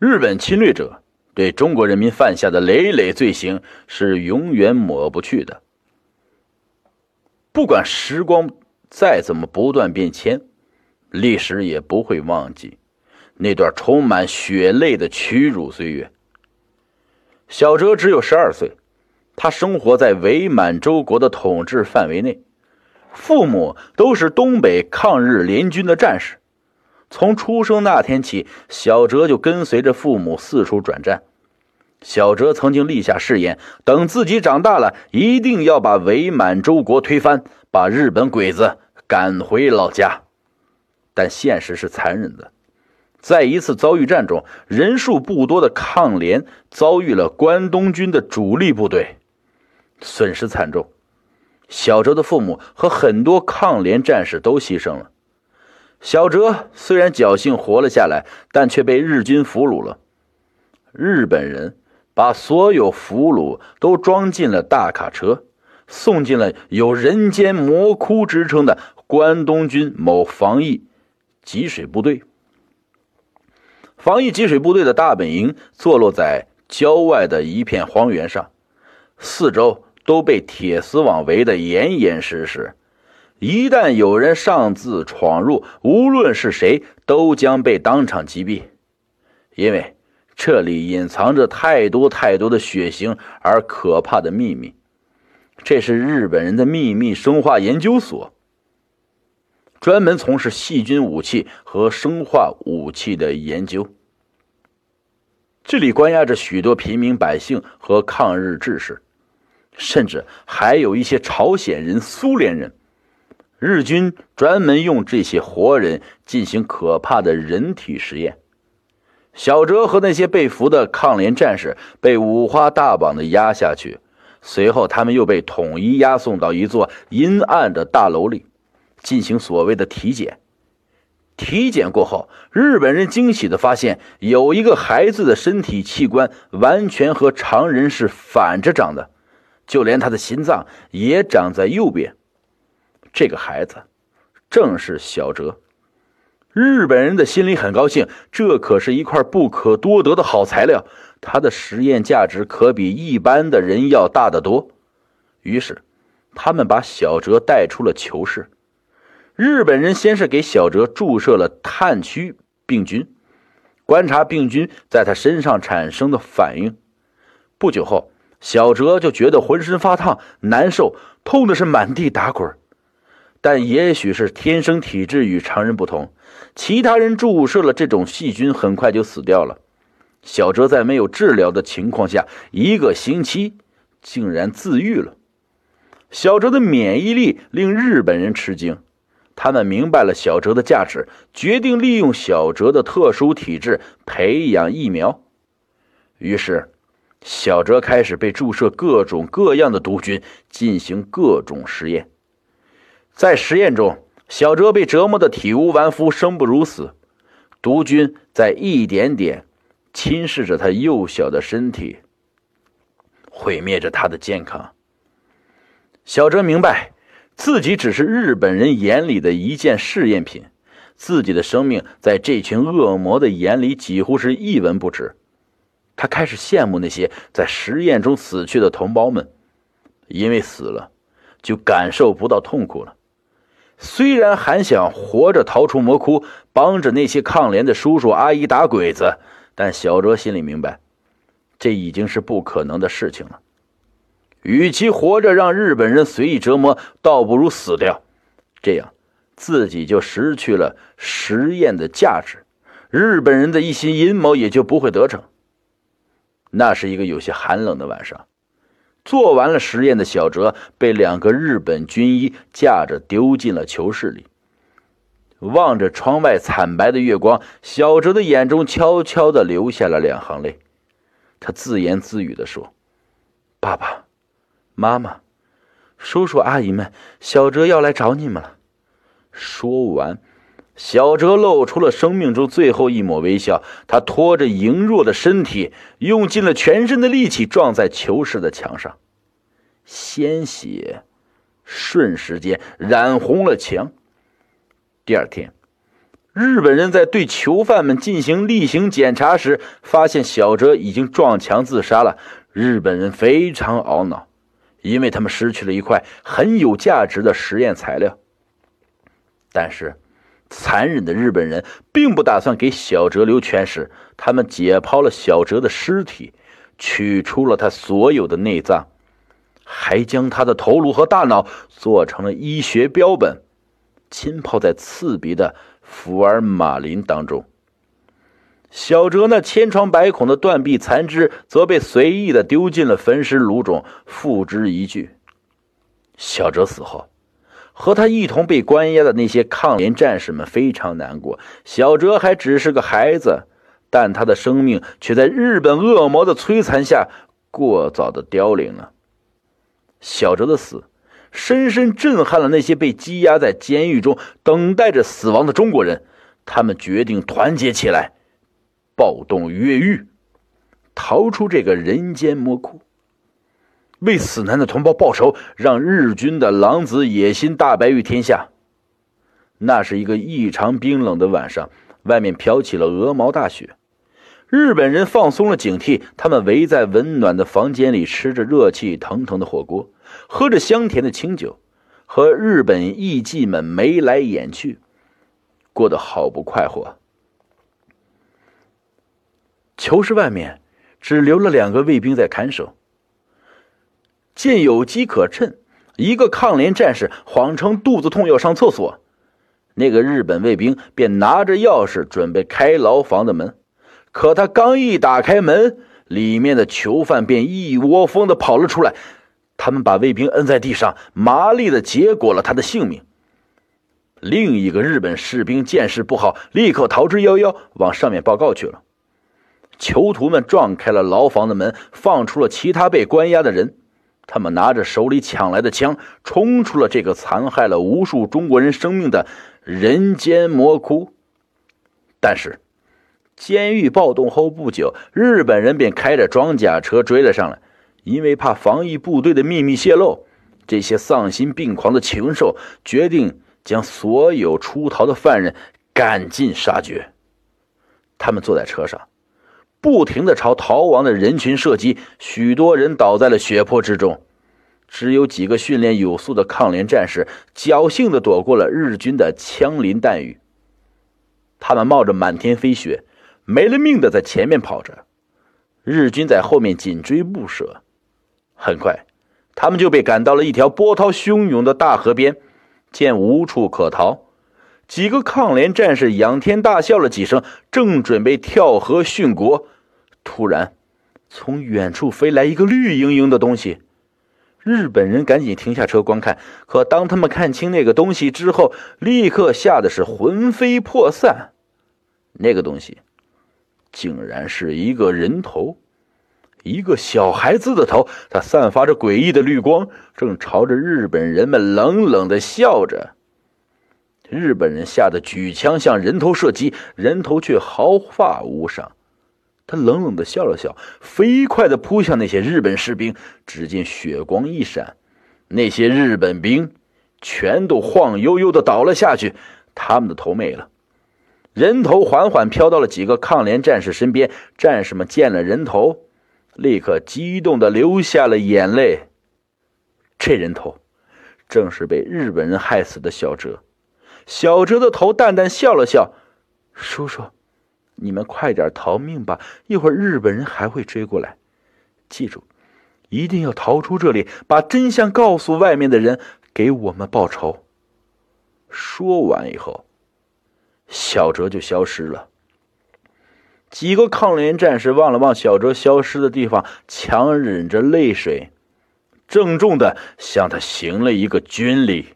日本侵略者对中国人民犯下的累累罪行是永远抹不去的。不管时光再怎么不断变迁，历史也不会忘记那段充满血泪的屈辱岁月。小哲只有十二岁，他生活在伪满洲国的统治范围内，父母都是东北抗日联军的战士。从出生那天起，小哲就跟随着父母四处转战。小哲曾经立下誓言，等自己长大了，一定要把伪满洲国推翻，把日本鬼子赶回老家。但现实是残忍的，在一次遭遇战中，人数不多的抗联遭遇了关东军的主力部队，损失惨重。小哲的父母和很多抗联战士都牺牲了。小哲虽然侥幸活了下来，但却被日军俘虏了。日本人把所有俘虏都装进了大卡车，送进了有“人间魔窟”之称的关东军某防疫给水部队。防疫给水部队的大本营坐落在郊外的一片荒原上，四周都被铁丝网围得严严实实。一旦有人擅自闯入，无论是谁，都将被当场击毙。因为这里隐藏着太多太多的血腥而可怕的秘密。这是日本人的秘密生化研究所，专门从事细菌武器和生化武器的研究。这里关押着许多平民百姓和抗日志士，甚至还有一些朝鲜人、苏联人。日军专门用这些活人进行可怕的人体实验。小哲和那些被俘的抗联战士被五花大绑的押下去，随后他们又被统一押送到一座阴暗的大楼里，进行所谓的体检。体检过后，日本人惊喜地发现，有一个孩子的身体器官完全和常人是反着长的，就连他的心脏也长在右边。这个孩子正是小哲，日本人的心里很高兴，这可是一块不可多得的好材料，他的实验价值可比一般的人要大得多。于是，他们把小哲带出了囚室。日本人先是给小哲注射了炭疽病菌，观察病菌在他身上产生的反应。不久后，小哲就觉得浑身发烫、难受，痛的是满地打滚。但也许是天生体质与常人不同，其他人注射了这种细菌，很快就死掉了。小哲在没有治疗的情况下，一个星期竟然自愈了。小哲的免疫力令日本人吃惊，他们明白了小哲的价值，决定利用小哲的特殊体质培养疫苗。于是，小哲开始被注射各种各样的毒菌，进行各种实验。在实验中，小哲被折磨得体无完肤、生不如死，毒菌在一点点侵蚀着他幼小的身体，毁灭着他的健康。小哲明白，自己只是日本人眼里的一件试验品，自己的生命在这群恶魔的眼里几乎是一文不值。他开始羡慕那些在实验中死去的同胞们，因为死了，就感受不到痛苦了。虽然还想活着逃出魔窟，帮着那些抗联的叔叔阿姨打鬼子，但小哲心里明白，这已经是不可能的事情了。与其活着让日本人随意折磨，倒不如死掉，这样自己就失去了实验的价值，日本人的一心阴谋也就不会得逞。那是一个有些寒冷的晚上。做完了实验的小哲被两个日本军医架着丢进了囚室里。望着窗外惨白的月光，小哲的眼中悄悄地流下了两行泪。他自言自语地说：“爸爸妈妈，叔叔阿姨们，小哲要来找你们了。”说完。小哲露出了生命中最后一抹微笑，他拖着羸弱的身体，用尽了全身的力气撞在囚室的墙上，鲜血瞬时间染红了墙。第二天，日本人在对囚犯们进行例行检查时，发现小哲已经撞墙自杀了。日本人非常懊恼，因为他们失去了一块很有价值的实验材料。但是，残忍的日本人并不打算给小哲留全尸，他们解剖了小哲的尸体，取出了他所有的内脏，还将他的头颅和大脑做成了医学标本，浸泡在刺鼻的福尔马林当中。小哲那千疮百孔的断臂残肢则被随意的丢进了焚尸炉中，付之一炬。小哲死后，和他一同被关押的那些抗联战士们非常难过。小哲还只是个孩子，但他的生命却在日本恶魔的摧残下过早的凋零了。小哲的死，深深震撼了那些被羁押在监狱中等待着死亡的中国人。他们决定团结起来。暴动越狱，逃出这个人间魔窟，为死难的同胞报仇，让日军的狼子野心大白于天下。那是一个异常冰冷的晚上，外面飘起了鹅毛大雪。日本人放松了警惕，他们围在温暖的房间里，吃着热气腾腾的火锅，喝着香甜的清酒，和日本艺妓们眉来眼去，过得好不快活。囚室外面只留了两个卫兵在看守。见有机可乘，一个抗联战士谎称肚子痛要上厕所，那个日本卫兵便拿着钥匙准备开牢房的门。可他刚一打开门，里面的囚犯便一窝蜂的跑了出来，他们把卫兵摁在地上，麻利的结果了他的性命。另一个日本士兵见势不好，立刻逃之夭夭，往上面报告去了。囚徒们撞开了牢房的门，放出了其他被关押的人。他们拿着手里抢来的枪，冲出了这个残害了无数中国人生命的人间魔窟。但是，监狱暴动后不久，日本人便开着装甲车追了上来。因为怕防疫部队的秘密泄露，这些丧心病狂的禽兽决定将所有出逃的犯人赶尽杀绝。他们坐在车上。不停的朝逃亡的人群射击，许多人倒在了血泊之中，只有几个训练有素的抗联战士侥幸的躲过了日军的枪林弹雨。他们冒着满天飞雪，没了命的在前面跑着，日军在后面紧追不舍。很快，他们就被赶到了一条波涛汹涌的大河边，见无处可逃。几个抗联战士仰天大笑了几声，正准备跳河殉国，突然，从远处飞来一个绿莹莹的东西。日本人赶紧停下车观看，可当他们看清那个东西之后，立刻吓得是魂飞魄散。那个东西，竟然是一个人头，一个小孩子的头，它散发着诡异的绿光，正朝着日本人们冷冷的笑着。日本人吓得举枪向人头射击，人头却毫发无伤。他冷冷的笑了笑，飞快的扑向那些日本士兵。只见血光一闪，那些日本兵全都晃悠悠的倒了下去，他们的头没了。人头缓缓飘到了几个抗联战士身边，战士们见了人头，立刻激动的流下了眼泪。这人头，正是被日本人害死的小哲。小哲的头淡淡笑了笑：“叔叔，你们快点逃命吧，一会儿日本人还会追过来。记住，一定要逃出这里，把真相告诉外面的人，给我们报仇。”说完以后，小哲就消失了。几个抗联战士望了望小哲消失的地方，强忍着泪水，郑重的向他行了一个军礼。